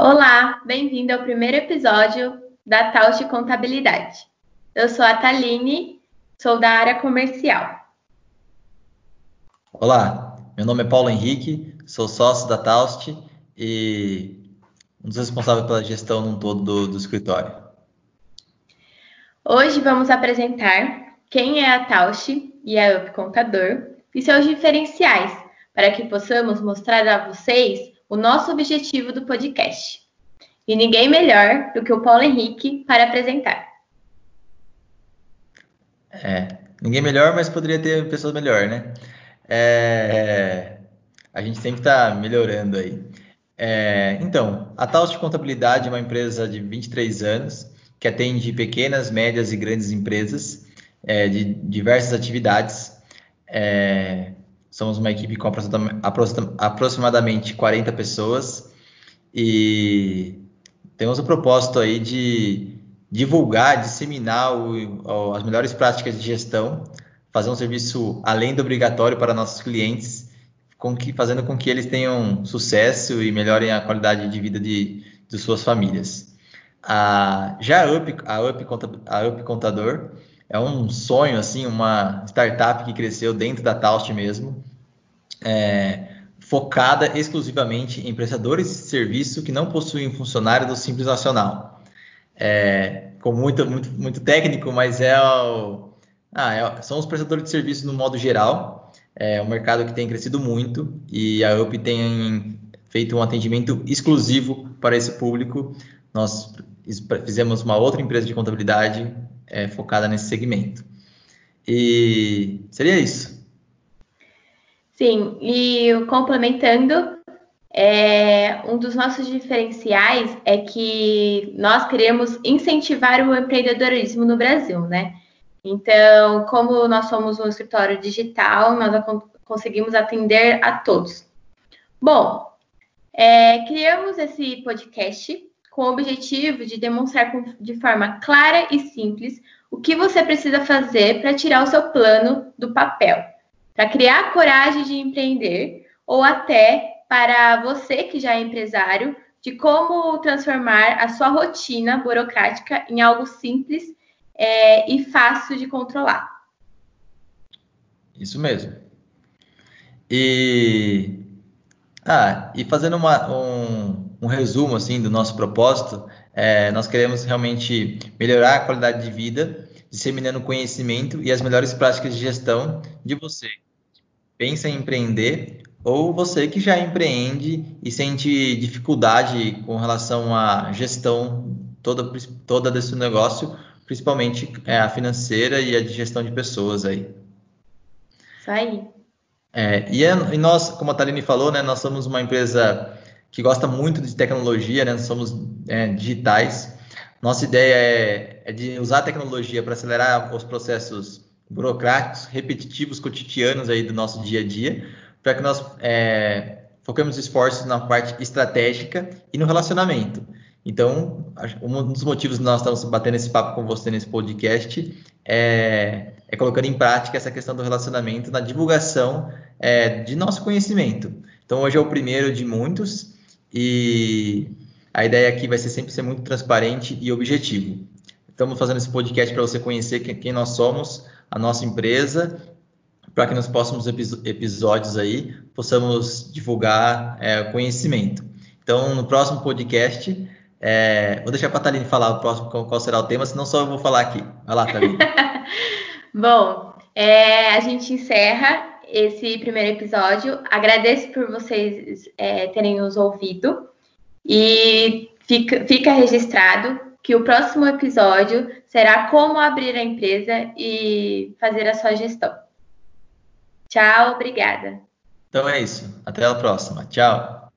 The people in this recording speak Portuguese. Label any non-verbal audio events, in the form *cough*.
Olá, bem-vindo ao primeiro episódio da Taust Contabilidade. Eu sou a Taline, sou da área comercial. Olá, meu nome é Paulo Henrique, sou sócio da Taust e um dos responsáveis pela gestão num todo do, do escritório. Hoje vamos apresentar quem é a Taust e a Up Contador e seus diferenciais, para que possamos mostrar a vocês o nosso objetivo do podcast. E ninguém melhor do que o Paulo Henrique para apresentar. É, ninguém melhor, mas poderia ter pessoa melhor, né? É, a gente sempre está melhorando aí. É, então, a Taust Contabilidade é uma empresa de 23 anos que atende pequenas, médias e grandes empresas é, de diversas atividades. É, Somos uma equipe com aproximadamente 40 pessoas e temos o propósito aí de divulgar, disseminar o, as melhores práticas de gestão, fazer um serviço além do obrigatório para nossos clientes, com que, fazendo com que eles tenham sucesso e melhorem a qualidade de vida de, de suas famílias. A, já a Up, a, Up, a Up Contador é um sonho, assim, uma startup que cresceu dentro da Taust mesmo, é, focada exclusivamente em prestadores de serviço que não possuem funcionário do Simples Nacional. É, com muito, muito, muito técnico, mas é, o, ah, é, são os prestadores de serviço no modo geral. É um mercado que tem crescido muito e a UP tem feito um atendimento exclusivo para esse público. Nós fizemos uma outra empresa de contabilidade é, focada nesse segmento. E seria isso. Sim, e complementando, é, um dos nossos diferenciais é que nós queremos incentivar o empreendedorismo no Brasil, né? Então, como nós somos um escritório digital, nós conseguimos atender a todos. Bom, é, criamos esse podcast com o objetivo de demonstrar de forma clara e simples o que você precisa fazer para tirar o seu plano do papel para criar coragem de empreender ou até para você que já é empresário, de como transformar a sua rotina burocrática em algo simples é, e fácil de controlar. Isso mesmo. E, ah, e fazendo uma, um, um resumo assim do nosso propósito, é, nós queremos realmente melhorar a qualidade de vida, disseminando conhecimento e as melhores práticas de gestão de você, pensa em empreender ou você que já empreende e sente dificuldade com relação à gestão toda, toda desse negócio, principalmente é, a financeira e a de gestão de pessoas aí. Isso aí. É, e, é, e, nós, como a Taline falou, né, nós somos uma empresa que gosta muito de tecnologia, né, somos é, digitais. Nossa ideia é, é de usar a tecnologia para acelerar os processos burocráticos, repetitivos, cotidianos aí do nosso dia a dia, para que nós é, esforços na parte estratégica e no relacionamento. Então, um dos motivos que nós estamos batendo esse papo com você nesse podcast é, é colocando em prática essa questão do relacionamento na divulgação é, de nosso conhecimento. Então, hoje é o primeiro de muitos e a ideia aqui vai ser sempre ser muito transparente e objetivo. Estamos fazendo esse podcast para você conhecer quem nós somos, a nossa empresa, para que nos próximos episódios aí possamos divulgar é, conhecimento. Então, no próximo podcast, é, vou deixar para a Thaline falar o próximo qual será o tema, senão só eu vou falar aqui. Vai lá, Thaline. *laughs* Bom, é, a gente encerra esse primeiro episódio. Agradeço por vocês é, terem nos ouvido e fica, fica registrado que o próximo episódio será como abrir a empresa e fazer a sua gestão. Tchau, obrigada. Então é isso. Até a próxima. Tchau.